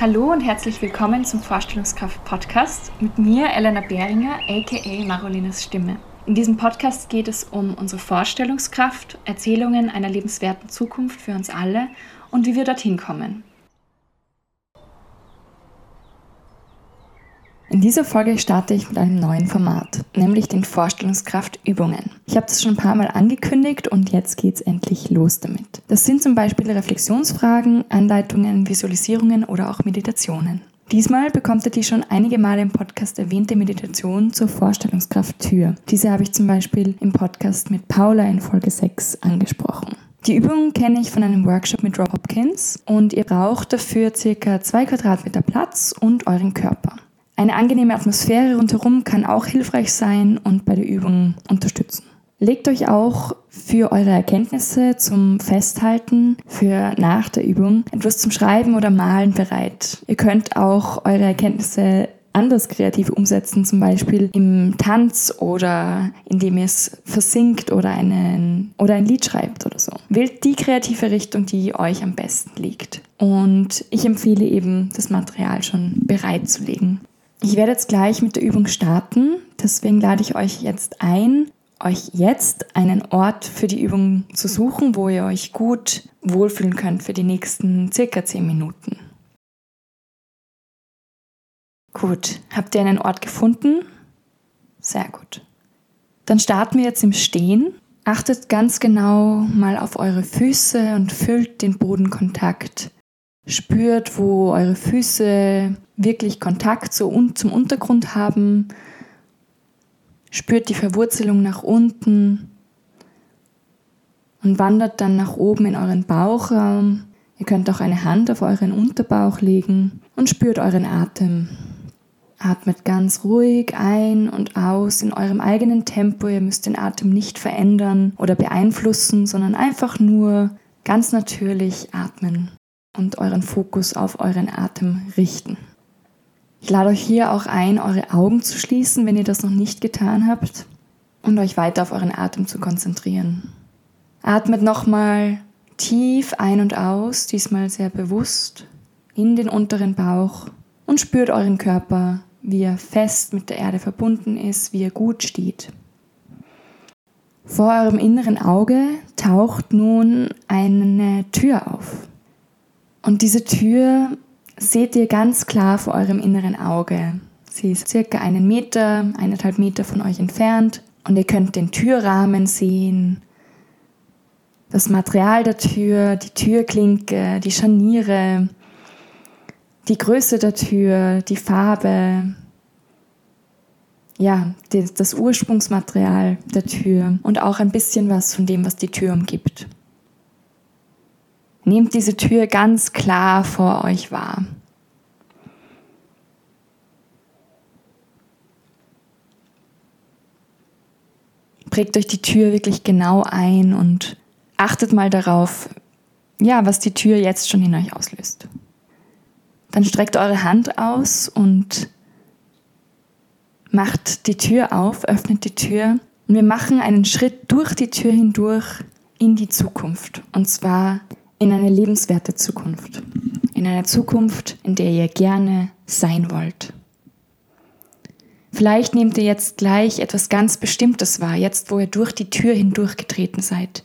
Hallo und herzlich willkommen zum Vorstellungskraft Podcast mit mir, Elena Behringer, aka Marolinas Stimme. In diesem Podcast geht es um unsere Vorstellungskraft, Erzählungen einer lebenswerten Zukunft für uns alle und wie wir dorthin kommen. In dieser Folge starte ich mit einem neuen Format, nämlich den Vorstellungskraftübungen. Ich habe das schon ein paar Mal angekündigt und jetzt geht es endlich los damit. Das sind zum Beispiel Reflexionsfragen, Anleitungen, Visualisierungen oder auch Meditationen. Diesmal bekommt ihr die schon einige Male im Podcast erwähnte Meditation zur Vorstellungskrafttür. Diese habe ich zum Beispiel im Podcast mit Paula in Folge 6 angesprochen. Die Übung kenne ich von einem Workshop mit Rob Hopkins und ihr braucht dafür circa zwei Quadratmeter Platz und euren Körper. Eine angenehme Atmosphäre rundherum kann auch hilfreich sein und bei der Übung unterstützen. Legt euch auch für eure Erkenntnisse zum Festhalten für nach der Übung etwas zum Schreiben oder Malen bereit. Ihr könnt auch eure Erkenntnisse anders kreativ umsetzen, zum Beispiel im Tanz oder indem ihr es versinkt oder, einen, oder ein Lied schreibt oder so. Wählt die kreative Richtung, die euch am besten liegt. Und ich empfehle eben, das Material schon bereitzulegen. Ich werde jetzt gleich mit der Übung starten. Deswegen lade ich euch jetzt ein, euch jetzt einen Ort für die Übung zu suchen, wo ihr euch gut wohlfühlen könnt für die nächsten circa 10 Minuten. Gut, habt ihr einen Ort gefunden? Sehr gut. Dann starten wir jetzt im Stehen. Achtet ganz genau mal auf eure Füße und fühlt den Bodenkontakt. Spürt, wo eure Füße wirklich Kontakt so zum Untergrund haben. Spürt die Verwurzelung nach unten und wandert dann nach oben in euren Bauchraum. Ihr könnt auch eine Hand auf euren Unterbauch legen und spürt euren Atem. Atmet ganz ruhig ein und aus in eurem eigenen Tempo. Ihr müsst den Atem nicht verändern oder beeinflussen, sondern einfach nur ganz natürlich atmen und euren Fokus auf euren Atem richten. Ich lade euch hier auch ein, eure Augen zu schließen, wenn ihr das noch nicht getan habt, und euch weiter auf euren Atem zu konzentrieren. Atmet nochmal tief ein und aus, diesmal sehr bewusst, in den unteren Bauch und spürt euren Körper, wie er fest mit der Erde verbunden ist, wie er gut steht. Vor eurem inneren Auge taucht nun eine Tür auf. Und diese Tür seht ihr ganz klar vor eurem inneren Auge. Sie ist circa einen Meter, eineinhalb Meter von euch entfernt und ihr könnt den Türrahmen sehen, das Material der Tür, die Türklinke, die Scharniere, die Größe der Tür, die Farbe, ja, das Ursprungsmaterial der Tür und auch ein bisschen was von dem, was die Tür umgibt. Nehmt diese Tür ganz klar vor euch wahr. Prägt euch die Tür wirklich genau ein und achtet mal darauf, ja, was die Tür jetzt schon in euch auslöst. Dann streckt eure Hand aus und macht die Tür auf, öffnet die Tür und wir machen einen Schritt durch die Tür hindurch in die Zukunft. Und zwar in eine lebenswerte Zukunft. In eine Zukunft, in der ihr gerne sein wollt. Vielleicht nehmt ihr jetzt gleich etwas ganz Bestimmtes wahr, jetzt wo ihr durch die Tür hindurchgetreten seid.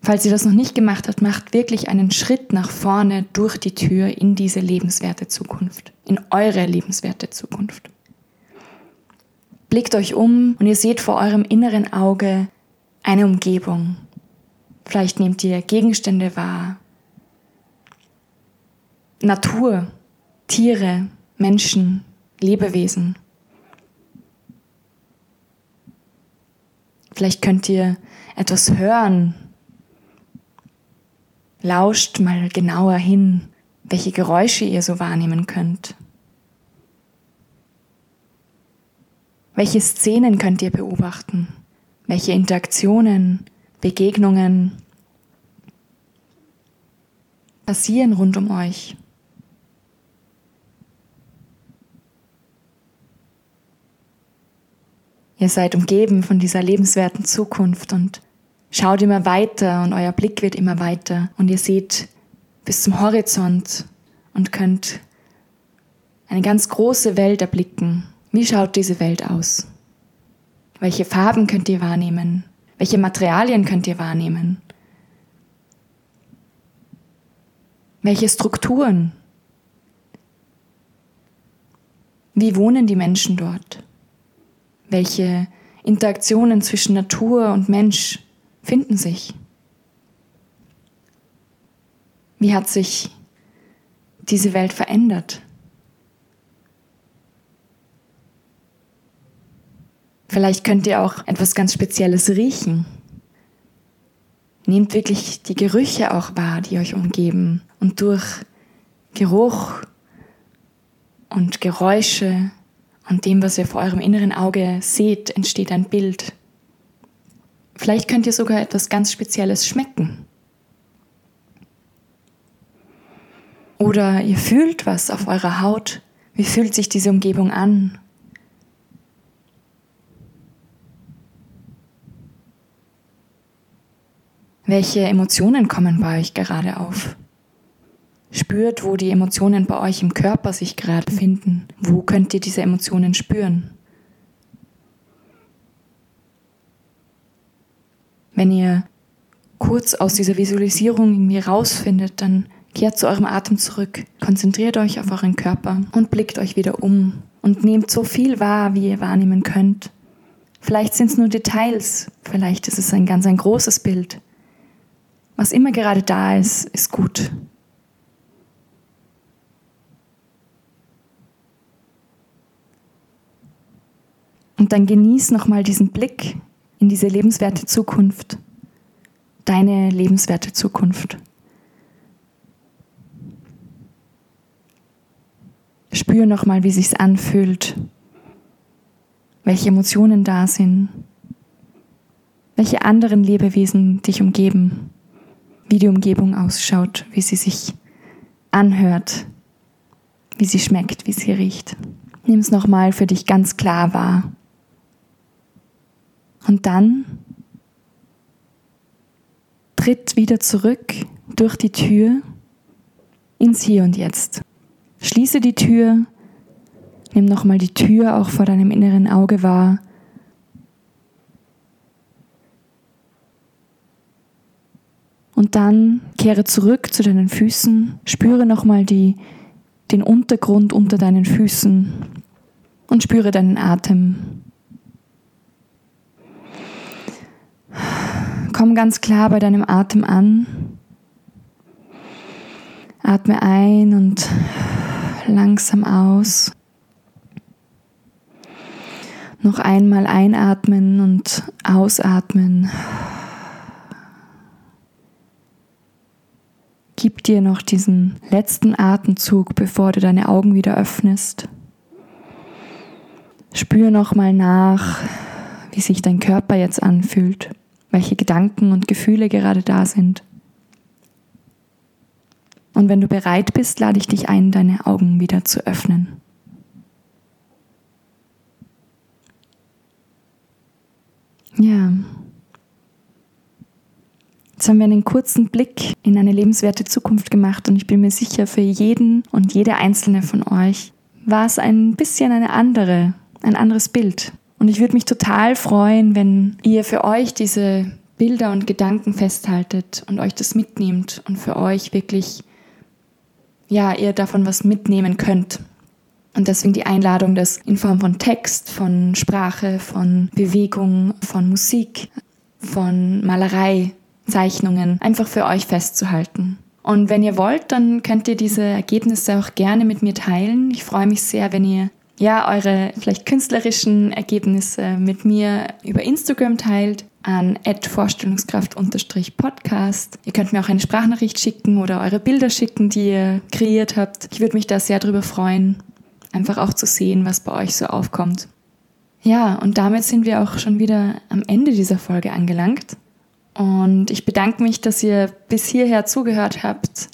Falls ihr das noch nicht gemacht habt, macht wirklich einen Schritt nach vorne durch die Tür in diese lebenswerte Zukunft, in eure lebenswerte Zukunft. Blickt euch um und ihr seht vor eurem inneren Auge eine Umgebung. Vielleicht nehmt ihr Gegenstände wahr, Natur, Tiere, Menschen, Lebewesen. Vielleicht könnt ihr etwas hören. Lauscht mal genauer hin, welche Geräusche ihr so wahrnehmen könnt. Welche Szenen könnt ihr beobachten? Welche Interaktionen, Begegnungen passieren rund um euch? Ihr seid umgeben von dieser lebenswerten Zukunft und schaut immer weiter und euer Blick wird immer weiter und ihr seht bis zum Horizont und könnt eine ganz große Welt erblicken. Wie schaut diese Welt aus? Welche Farben könnt ihr wahrnehmen? Welche Materialien könnt ihr wahrnehmen? Welche Strukturen? Wie wohnen die Menschen dort? Welche Interaktionen zwischen Natur und Mensch finden sich? Wie hat sich diese Welt verändert? Vielleicht könnt ihr auch etwas ganz Spezielles riechen. Nehmt wirklich die Gerüche auch wahr, die euch umgeben. Und durch Geruch und Geräusche und dem, was ihr vor eurem inneren Auge seht, entsteht ein Bild. Vielleicht könnt ihr sogar etwas ganz Spezielles schmecken. Oder ihr fühlt was auf eurer Haut. Wie fühlt sich diese Umgebung an? Welche Emotionen kommen bei euch gerade auf? Spürt, wo die Emotionen bei euch im Körper sich gerade befinden. Wo könnt ihr diese Emotionen spüren? Wenn ihr kurz aus dieser Visualisierung irgendwie rausfindet, dann kehrt zu eurem Atem zurück, konzentriert euch auf euren Körper und blickt euch wieder um und nehmt so viel wahr, wie ihr wahrnehmen könnt. Vielleicht sind es nur Details, vielleicht ist es ein ganz ein großes Bild. Was immer gerade da ist, ist gut. Und dann genieß nochmal diesen Blick in diese lebenswerte Zukunft. Deine lebenswerte Zukunft. Spür nochmal, wie sich's anfühlt, welche Emotionen da sind, welche anderen Lebewesen dich umgeben wie die Umgebung ausschaut, wie sie sich anhört, wie sie schmeckt, wie sie riecht. Nimm es nochmal für dich ganz klar wahr. Und dann tritt wieder zurück durch die Tür ins Hier und Jetzt. Schließe die Tür, nimm nochmal die Tür auch vor deinem inneren Auge wahr Und dann kehre zurück zu deinen Füßen, spüre nochmal die, den Untergrund unter deinen Füßen und spüre deinen Atem. Komm ganz klar bei deinem Atem an. Atme ein und langsam aus. Noch einmal einatmen und ausatmen. Gib dir noch diesen letzten Atemzug, bevor du deine Augen wieder öffnest. Spür nochmal nach, wie sich dein Körper jetzt anfühlt, welche Gedanken und Gefühle gerade da sind. Und wenn du bereit bist, lade ich dich ein, deine Augen wieder zu öffnen. Ja. Jetzt haben wir einen kurzen Blick in eine lebenswerte Zukunft gemacht und ich bin mir sicher, für jeden und jede einzelne von euch war es ein bisschen eine andere, ein anderes Bild. Und ich würde mich total freuen, wenn ihr für euch diese Bilder und Gedanken festhaltet und euch das mitnehmt und für euch wirklich, ja, ihr davon was mitnehmen könnt. Und deswegen die Einladung, das in Form von Text, von Sprache, von Bewegung, von Musik, von Malerei Zeichnungen einfach für euch festzuhalten. Und wenn ihr wollt, dann könnt ihr diese Ergebnisse auch gerne mit mir teilen. Ich freue mich sehr, wenn ihr ja eure vielleicht künstlerischen Ergebnisse mit mir über Instagram teilt an vorstellungskraft-podcast. Ihr könnt mir auch eine Sprachnachricht schicken oder eure Bilder schicken, die ihr kreiert habt. Ich würde mich da sehr drüber freuen, einfach auch zu sehen, was bei euch so aufkommt. Ja, und damit sind wir auch schon wieder am Ende dieser Folge angelangt. Und ich bedanke mich, dass ihr bis hierher zugehört habt.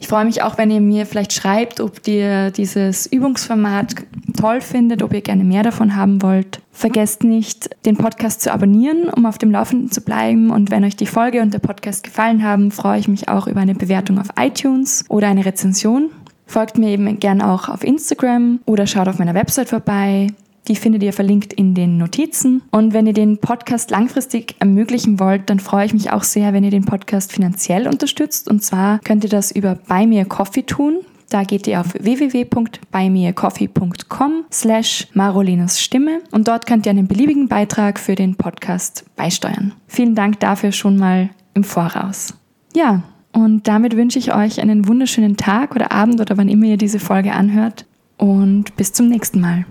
Ich freue mich auch, wenn ihr mir vielleicht schreibt, ob ihr dieses Übungsformat toll findet, ob ihr gerne mehr davon haben wollt. Vergesst nicht, den Podcast zu abonnieren, um auf dem Laufenden zu bleiben. Und wenn euch die Folge und der Podcast gefallen haben, freue ich mich auch über eine Bewertung auf iTunes oder eine Rezension. Folgt mir eben gern auch auf Instagram oder schaut auf meiner Website vorbei. Die findet ihr verlinkt in den Notizen. Und wenn ihr den Podcast langfristig ermöglichen wollt, dann freue ich mich auch sehr, wenn ihr den Podcast finanziell unterstützt. Und zwar könnt ihr das über Buy Me a Coffee tun. Da geht ihr auf www.buymeacoffee.com slash Marolinas Stimme und dort könnt ihr einen beliebigen Beitrag für den Podcast beisteuern. Vielen Dank dafür schon mal im Voraus. Ja, und damit wünsche ich euch einen wunderschönen Tag oder Abend oder wann immer ihr diese Folge anhört und bis zum nächsten Mal.